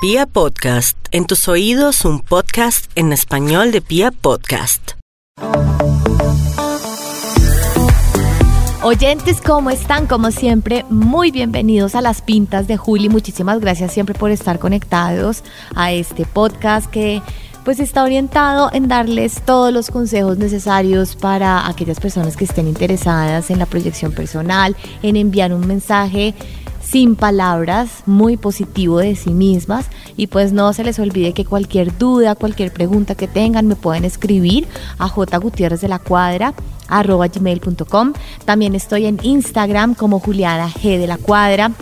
Pia Podcast, en tus oídos un podcast en español de Pia Podcast. Oyentes, ¿cómo están? Como siempre, muy bienvenidos a las pintas de Juli. Muchísimas gracias siempre por estar conectados a este podcast que pues está orientado en darles todos los consejos necesarios para aquellas personas que estén interesadas en la proyección personal, en enviar un mensaje sin palabras, muy positivo de sí mismas. Y pues no se les olvide que cualquier duda, cualquier pregunta que tengan, me pueden escribir a jgutierrez de la cuadra arroba gmail.com. También estoy en Instagram como Juliana G de la cuadra.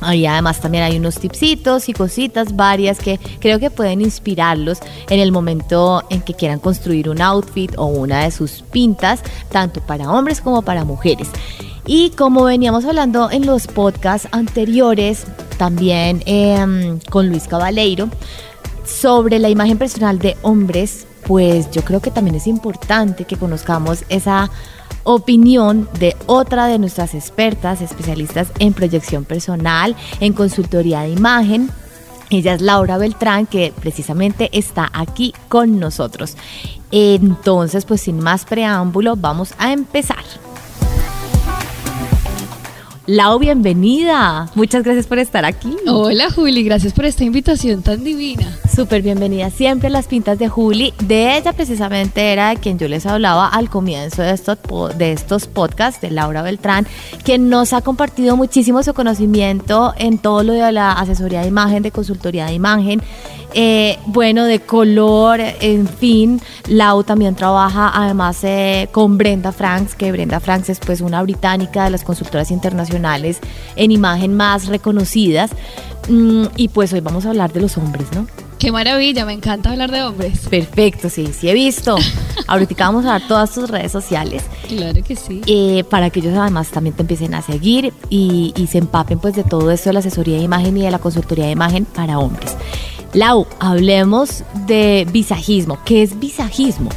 Ahí además también hay unos tipsitos y cositas varias que creo que pueden inspirarlos en el momento en que quieran construir un outfit o una de sus pintas, tanto para hombres como para mujeres. Y como veníamos hablando en los podcasts anteriores, también em, con Luis Cabaleiro, sobre la imagen personal de hombres, pues yo creo que también es importante que conozcamos esa opinión de otra de nuestras expertas, especialistas en proyección personal, en consultoría de imagen. Ella es Laura Beltrán, que precisamente está aquí con nosotros. Entonces, pues sin más preámbulo, vamos a empezar. Lau, bienvenida. Muchas gracias por estar aquí. Hola Juli, gracias por esta invitación tan divina. Súper bienvenida siempre a las pintas de Juli. De ella precisamente era de quien yo les hablaba al comienzo de estos, de estos podcasts, de Laura Beltrán, quien nos ha compartido muchísimo su conocimiento en todo lo de la asesoría de imagen, de consultoría de imagen eh, bueno, de color, en fin. Lau también trabaja además eh, con Brenda Franks, que Brenda Franks es pues una británica de las consultoras internacionales en imagen más reconocidas. Mm, y pues hoy vamos a hablar de los hombres, ¿no? Qué maravilla, me encanta hablar de hombres. Perfecto, sí, sí he visto. Ahorita vamos a dar todas tus redes sociales. Claro que sí. Eh, para que ellos además también te empiecen a seguir y, y se empapen pues de todo esto de la asesoría de imagen y de la consultoría de imagen para hombres. Lau, hablemos de visajismo. ¿Qué es visajismo?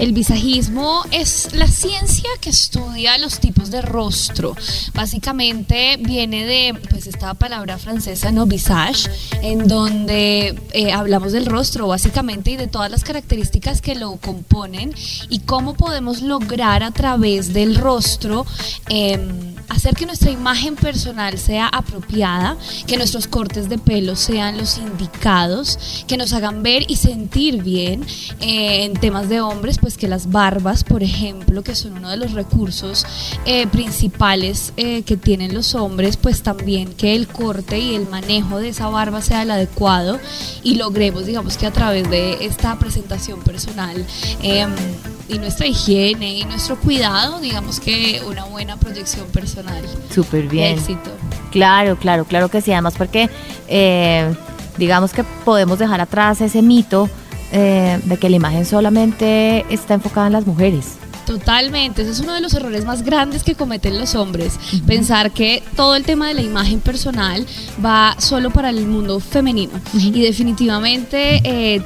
El visajismo es la ciencia que estudia los tipos de rostro. Básicamente viene de pues esta palabra francesa no visage, en donde eh, hablamos del rostro básicamente y de todas las características que lo componen y cómo podemos lograr a través del rostro em, hacer que nuestra imagen personal sea apropiada, que nuestros cortes de pelo sean los indicados, que nos hagan ver y sentir bien eh, en temas de hombres, pues que las barbas, por ejemplo, que son uno de los recursos eh, principales eh, que tienen los hombres, pues también que el corte y el manejo de esa barba sea el adecuado y logremos, digamos que a través de esta presentación personal, em, y nuestra higiene y nuestro cuidado, digamos que una buena proyección personal. Súper bien. Éxito. Claro, claro, claro que sí. Además porque eh, digamos que podemos dejar atrás ese mito eh, de que la imagen solamente está enfocada en las mujeres. Totalmente, ese es uno de los errores más grandes que cometen los hombres, pensar que todo el tema de la imagen personal va solo para el mundo femenino y definitivamente eh,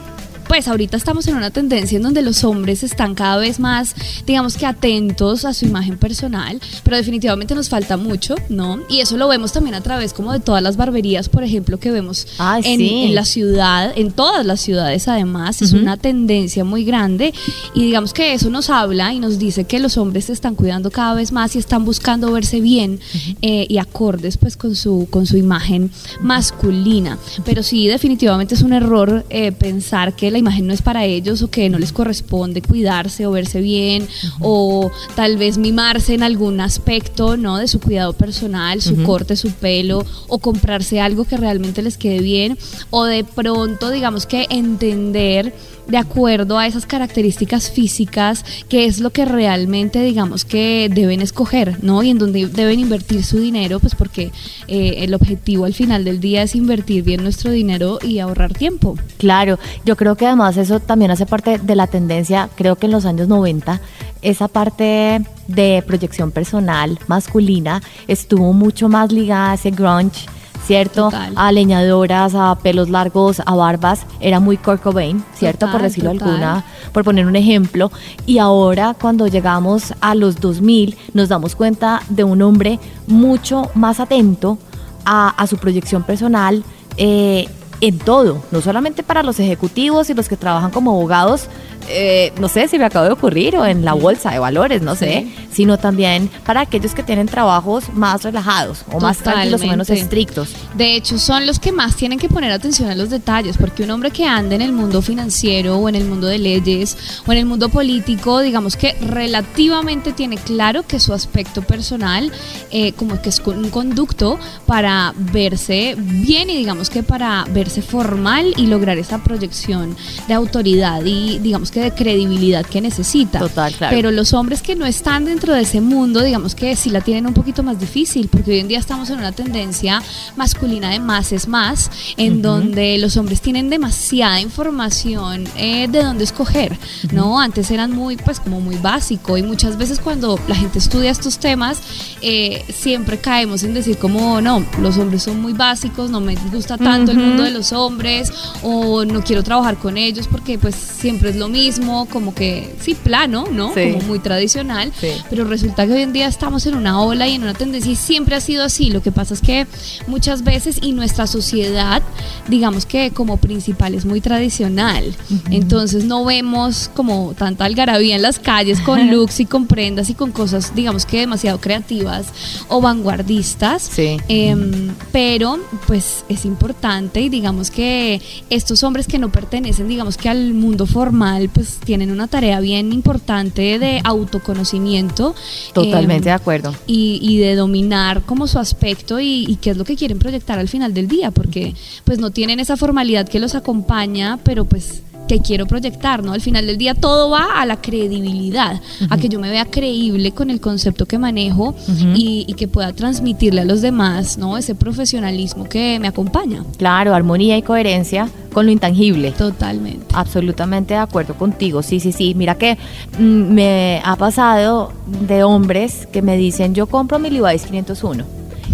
pues ahorita estamos en una tendencia en donde los hombres están cada vez más, digamos que atentos a su imagen personal, pero definitivamente nos falta mucho, ¿no? Y eso lo vemos también a través como de todas las barberías, por ejemplo, que vemos en, la ciudad, en todas las ciudades además, es una tendencia muy grande y digamos que eso nos habla y nos dice que los hombres se están cuidando cada vez más y están buscando verse bien eh, y acordes pues con su, con su imagen masculina. Pero sí, definitivamente es un error eh, pensar que la imagen no es para ellos o que no les corresponde cuidarse o verse bien o tal vez mimarse en algún aspecto, ¿no? De su cuidado personal, su corte, su pelo o comprarse algo que realmente les quede bien o de pronto, digamos que entender de acuerdo a esas características físicas, qué es lo que realmente digamos que deben escoger, ¿no? Y en donde deben invertir su dinero, pues porque eh, el objetivo al final del día es invertir bien nuestro dinero y ahorrar tiempo. Claro, yo creo que además eso también hace parte de la tendencia, creo que en los años 90, esa parte de proyección personal masculina estuvo mucho más ligada a ese grunge ¿cierto? A leñadoras, a pelos largos, a barbas, era muy Kurt Cobain, ¿cierto? por decirlo alguna, por poner un ejemplo. Y ahora cuando llegamos a los 2000 nos damos cuenta de un hombre mucho más atento a, su proyección personal, eh, en todo, no solamente para los ejecutivos y los que trabajan como abogados, eh, no sé si me acaba de ocurrir, o en la bolsa de valores, no sé, sino también para aquellos que tienen trabajos más relajados o más tranquilos o menos estrictos. De hecho, son los que más tienen que poner atención a los detalles, porque un hombre que anda en el mundo financiero o en el mundo de leyes o en el mundo político, digamos que relativamente tiene claro que su aspecto personal, eh, como que es un conducto para verse bien y digamos que para verse formal y lograr esa proyección de autoridad y digamos de credibilidad que necesita. Total, claro. Pero los hombres que no están dentro de ese mundo, digamos que sí la tienen un poquito más difícil, porque hoy en día estamos en una tendencia masculina de más es más, en donde los hombres tienen demasiada información eh, de dónde escoger, ¿no? Antes eran muy, pues como muy básico y muchas veces cuando la gente estudia estos temas, eh, siempre caemos en decir como, no, los hombres son muy básicos, no me gusta tanto el mundo de los hombres o no quiero trabajar con ellos porque pues siempre es lo mismo como que, sí, plano, ¿no? Como muy tradicional, pero resulta que hoy en día estamos en una ola y en una tendencia y siempre ha sido así. Lo que pasa es que muchas veces y nuestra sociedad, digamos que como principal es muy tradicional, entonces no vemos como tanta algarabía en las calles con looks y con prendas y con cosas, digamos que demasiado creativas o vanguardistas, em, pero pues es importante y digamos que estos hombres que no pertenecen, digamos que al mundo formal, pues tienen una tarea bien importante de autoconocimiento. Totalmente em, de acuerdo. Y, de dominar como su aspecto y, qué es lo que quieren proyectar al final del día, porque pues no tienen esa formalidad que los acompaña, pero pues que quiero proyectar, ¿no? Al final del día todo va a la credibilidad, a que yo me vea creíble con el concepto que manejo y, que pueda transmitirle a los demás, ¿no? Ese profesionalismo que me acompaña. Claro, armonía y coherencia con lo intangible. Totalmente. Absolutamente de acuerdo contigo, sí, sí, sí. Mira que mm, me ha pasado de hombres que me dicen, yo compro mi Levi's 501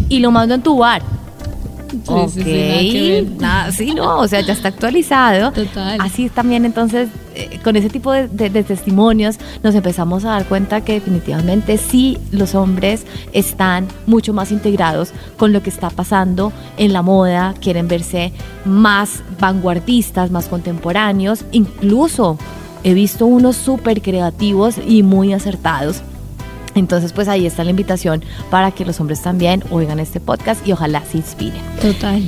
y lo mando en tu bar Sí, sí, no, o sea, ya está actualizado. Total. Así también entonces, eh, con ese tipo de, testimonios, nos empezamos a dar cuenta que definitivamente sí, los hombres están mucho más integrados con lo que está pasando en la moda, quieren verse más vanguardistas, más contemporáneos, incluso he visto unos súper creativos y muy acertados entonces, pues ahí está la invitación para que los hombres también oigan este podcast y ojalá se inspiren. Total.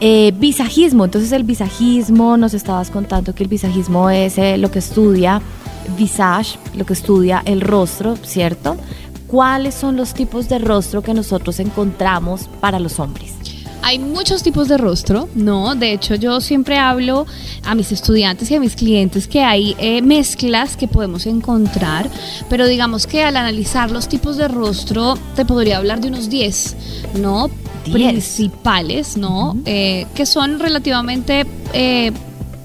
Eh, visajismo, entonces el visajismo, nos estabas contando que el visajismo es eh, lo que estudia visage, lo que estudia el rostro, ¿cierto? ¿Cuáles son los tipos de rostro que nosotros encontramos para los hombres? Hay muchos tipos de rostro, ¿no? De hecho, yo siempre hablo a mis estudiantes y a mis clientes que hay eh, mezclas que podemos encontrar, pero digamos que al analizar los tipos de rostro, te podría hablar de unos 10, ¿no? Principales, ¿no? Eh, que son relativamente eh,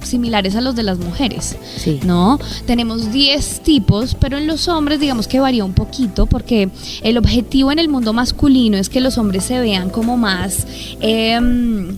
similares a los de las mujeres, sí. ¿no? Tenemos 10 tipos, pero en los hombres digamos que varía un poquito porque el objetivo en el mundo masculino es que los hombres se vean como más... Em,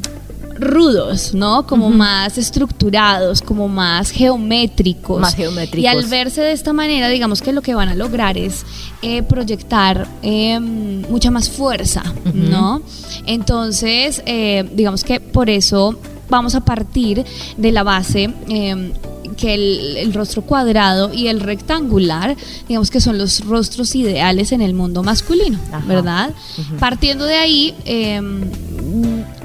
rudos, ¿no? Como más estructurados, como más geométricos. Más geométricos. Y al verse de esta manera, digamos que lo que van a lograr es eh, proyectar em, mucha más fuerza, ¿no? Entonces, eh, digamos que por eso vamos a partir de la base em, que el, rostro cuadrado y el rectangular, digamos que son los rostros ideales en el mundo masculino, ¿verdad? Partiendo de ahí, em,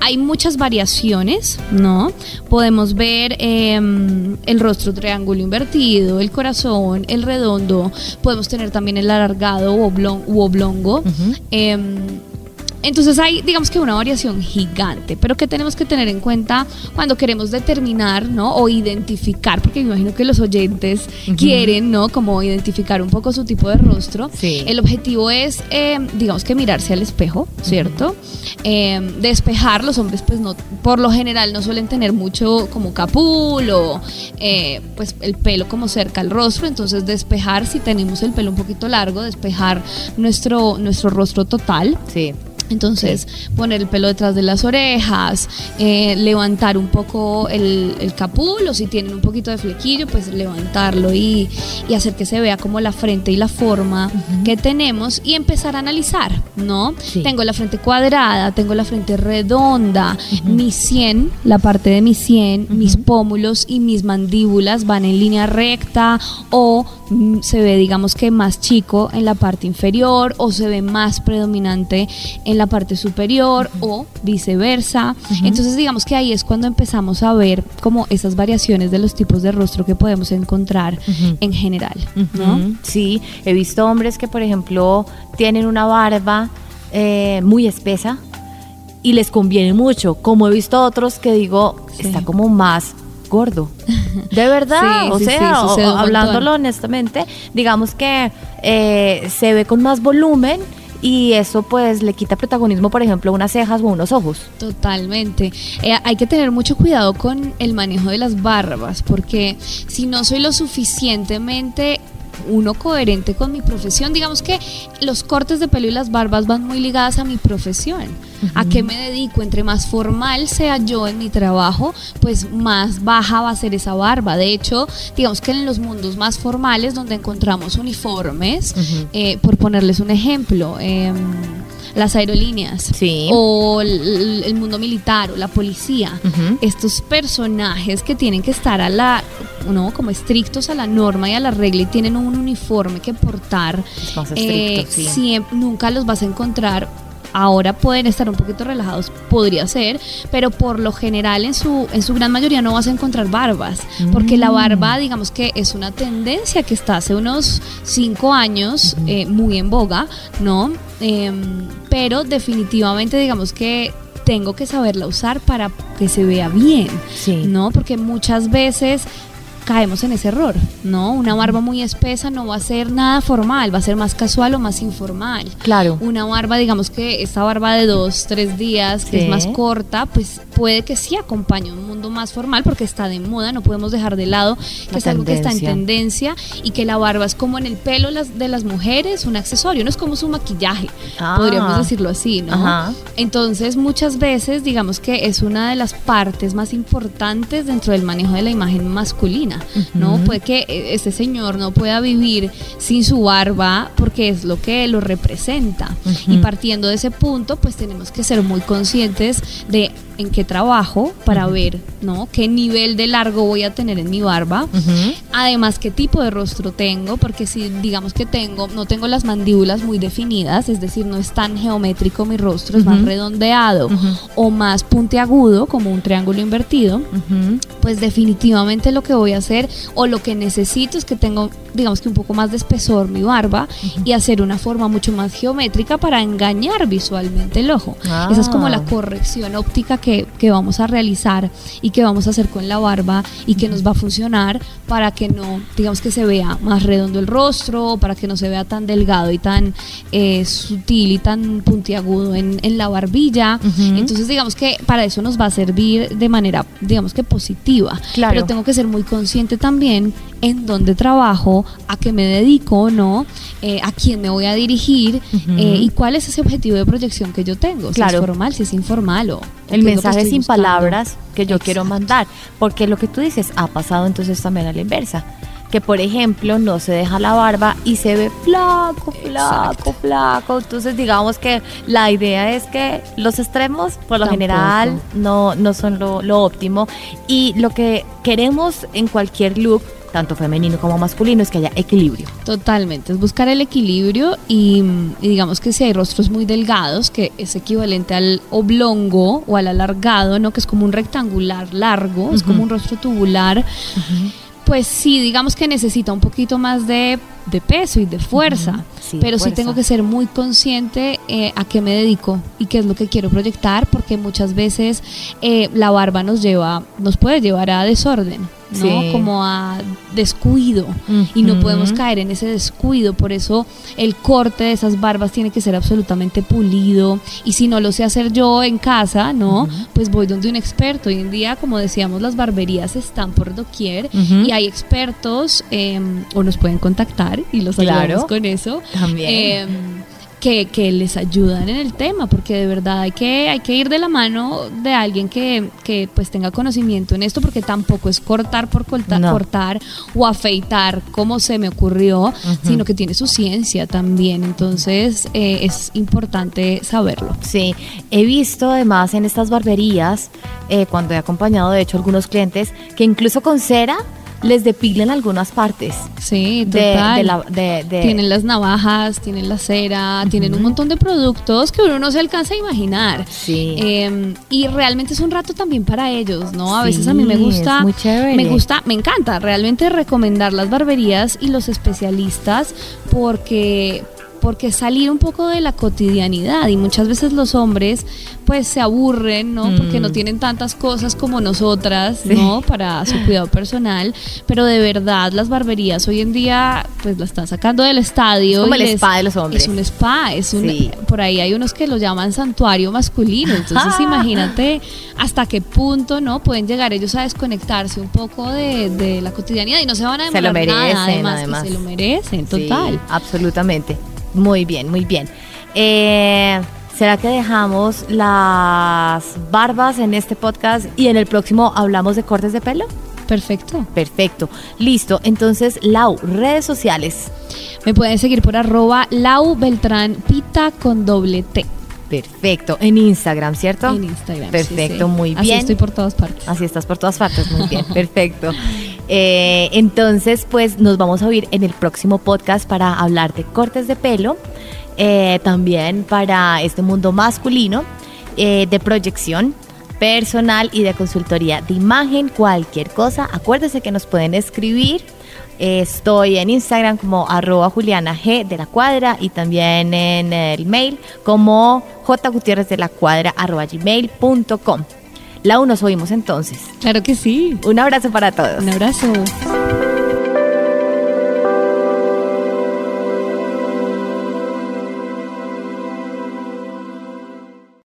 hay muchas variaciones, ¿no? Podemos ver em, el rostro triángulo invertido, el corazón, el redondo, podemos tener también el alargado u, oblongo. Entonces hay, digamos que una variación gigante, pero que tenemos que tener en cuenta cuando queremos determinar, ¿no? O identificar, porque me imagino que los oyentes quieren, ¿no? Como identificar un poco su tipo de rostro. El objetivo es, eh, digamos que mirarse al espejo, ¿cierto? Eh, despejar, los hombres pues no, por lo general no suelen tener mucho como capul o eh, pues el pelo como cerca al rostro, entonces despejar si tenemos el pelo un poquito largo, despejar nuestro, nuestro rostro total. Sí Entonces, poner el pelo detrás de las orejas, eh, levantar un poco el, el capulo, si tienen un poquito de flequillo, pues levantarlo y, y hacer que se vea como la frente y la forma que tenemos y empezar a analizar, ¿no? Sí. Tengo la frente cuadrada, tengo la frente redonda, mi sien, la parte de mi sien, mis pómulos y mis mandíbulas van en línea recta o mm, se ve digamos que más chico en la parte inferior o se ve más predominante en la parte superior o viceversa. Entonces digamos que ahí es cuando empezamos a ver como esas variaciones de los tipos de rostro que podemos encontrar en general, ¿no? Sí, he visto hombres que, por ejemplo, tienen una barba eh, muy espesa y les conviene mucho, como he visto otros que digo, Sí. está como más gordo. De verdad, Sí, o sí, sí, sea, o- hablándolo honestamente, digamos que eh, se ve con más volumen y eso pues le quita protagonismo, por ejemplo, unas cejas o unos ojos. Totalmente. Eh, hay que tener mucho cuidado con el manejo de las barbas, porque si no soy lo suficientemente uno coherente con mi profesión, digamos que los cortes de pelo y las barbas van muy ligadas a mi profesión, a qué me dedico, entre más formal sea yo en mi trabajo, pues más baja va a ser esa barba. De hecho, digamos que en los mundos más formales donde encontramos uniformes, eh, por ponerles un ejemplo, em, las aerolíneas Sí. o el, el mundo militar o la policía. Estos personajes que tienen que estar a la, ¿no? como estrictos a la norma y a la regla y tienen un uniforme que portar, eh, estricto, sí. siem- nunca los vas a encontrar. Ahora pueden estar un poquito relajados, podría ser, pero por lo general en su, en su gran mayoría no vas a encontrar barbas, porque la barba, digamos que es una tendencia que está hace unos cinco años eh, muy en boga, ¿no? Em, pero definitivamente digamos que tengo que saberla usar para que se vea bien, Sí. ¿no? Porque muchas veces caemos en ese error, ¿no? Una barba muy espesa no va a ser nada formal, va a ser más casual o más informal. Claro. Una barba, digamos que esta barba de dos, tres días, que Sí. es más corta, pues puede que sí acompañe un mundo más formal porque está de moda, no podemos dejar de lado que La es algo que está en tendencia. tendencia y que la barba es como en el pelo las- de las mujeres, un accesorio, no es como su maquillaje, Ah. podríamos decirlo así, ¿no? Ajá. Entonces, muchas veces, digamos que es una de las partes más importantes dentro del manejo de la imagen masculina, ¿no? Puede que este señor no pueda vivir sin su barba porque es lo que lo representa. Y partiendo de ese punto, pues tenemos que ser muy conscientes de en qué trabajo para ver, ¿no? Qué nivel de largo voy a tener en mi barba. Además, qué tipo de rostro tengo, porque si digamos que tengo, no tengo las mandíbulas muy definidas, es decir, no es tan geométrico mi rostro, es más redondeado o más puntiagudo, como un triángulo invertido, pues definitivamente lo que voy a hacer o lo que necesito es que tengo, digamos que un poco más de espesor mi barba y hacer una forma mucho más geométrica para engañar visualmente el ojo. Ah. Esa es como la corrección óptica que, que vamos a realizar y que vamos a hacer con la barba y que nos va a funcionar para que no, digamos que se vea más redondo el rostro, para que no se vea tan delgado y tan eh, sutil y tan puntiagudo en, en la barbilla. Entonces digamos que para eso nos va a servir de manera, digamos que positiva. Claro. Pero tengo que ser muy consciente también en dónde trabajo, a qué me dedico o no, eh, a quién me voy a dirigir eh, y cuál es ese objetivo de proyección que yo tengo. Si Claro. es formal, si es informal o... el mensaje sin buscando. palabras que yo quiero mandar, porque lo que tú dices ha pasado entonces también a la inversa, que por ejemplo no se deja la barba y se ve flaco, flaco, Exacto. flaco, entonces digamos que la idea es que los extremos por lo Tampoco. general no, no son lo, lo óptimo y lo que queremos en cualquier look, tanto femenino como masculino, es que haya equilibrio. Totalmente, es buscar el equilibrio y, y digamos que si hay rostros muy delgados, que es equivalente al oblongo o al alargado, ¿no? que es como un rectangular largo, es como un rostro tubular, pues sí, digamos que necesita un poquito más de, de peso y de fuerza, sí, pero sí tengo que ser muy consciente eh, a qué me dedico y qué es lo que quiero proyectar, porque muchas veces eh, la barba nos lleva, nos puede llevar a desorden. ¿no? Sí. Como a descuido y no podemos caer en ese descuido, por eso el corte de esas barbas tiene que ser absolutamente pulido y si no lo sé hacer yo en casa, ¿no? Pues voy donde un experto. Hoy en día, como decíamos, las barberías están por doquier y hay expertos eh, o nos pueden contactar y los Claro. ayudamos con eso. También. Eh, que, que les ayudan en el tema, porque de verdad hay que, hay que ir de la mano de alguien que, que pues tenga conocimiento en esto, porque tampoco es cortar por No. cortar o afeitar como se me ocurrió, sino que tiene su ciencia también. Entonces eh, es importante saberlo. Sí, he visto además en estas barberías, eh, cuando he acompañado de hecho algunos clientes, que incluso con cera les depilan algunas partes. Sí, total. de la, de, de- Tienen las navajas, tienen la cera, tienen un montón de productos que uno no se alcanza a imaginar. Sí. Eh, y realmente es un rato también para ellos, ¿no? A Sí, veces a mí me gusta, muy chévere. me gusta, me encanta realmente recomendar las barberías y los especialistas porque porque salir un poco de la cotidianidad y muchas veces los hombres pues se aburren, ¿no? Porque Mm. no tienen tantas cosas como nosotras, Sí. ¿no? Para su cuidado personal, pero de verdad las barberías hoy en día pues la están sacando del estadio. Es como el les- spa de los hombres. Es un spa, es un Sí. por ahí hay unos que lo llaman santuario masculino, entonces imagínate hasta qué punto, ¿no? Pueden llegar ellos a desconectarse un poco de, de la cotidianidad y no se van a Se lo demorar nada, merecen, además, que se lo merecen, Sí, total. absolutamente. Muy bien, muy bien. Eh, ¿Será que dejamos las barbas en este podcast y en el próximo hablamos de cortes de pelo? Perfecto. Perfecto. Listo. Entonces, Lau, redes sociales. Me pueden seguir por arroba Lau Beltrán Pita con doble T Perfecto. En Instagram, ¿cierto? en Instagram. Perfecto, sí. muy Así bien. estoy por todas partes. Así estás por todas partes, muy bien, perfecto. Eh, entonces, pues nos vamos a oír en el próximo podcast para hablar de cortes de pelo, eh, también para este mundo masculino, eh, de proyección personal y de consultoría de imagen, cualquier cosa. Acuérdense que nos pueden escribir. Estoy en Instagram como arroba Juliana G de la cuadra y también en el mail como jgutierrez de la. Lau, nos oímos entonces. Claro que sí. Un abrazo para todos. Un abrazo.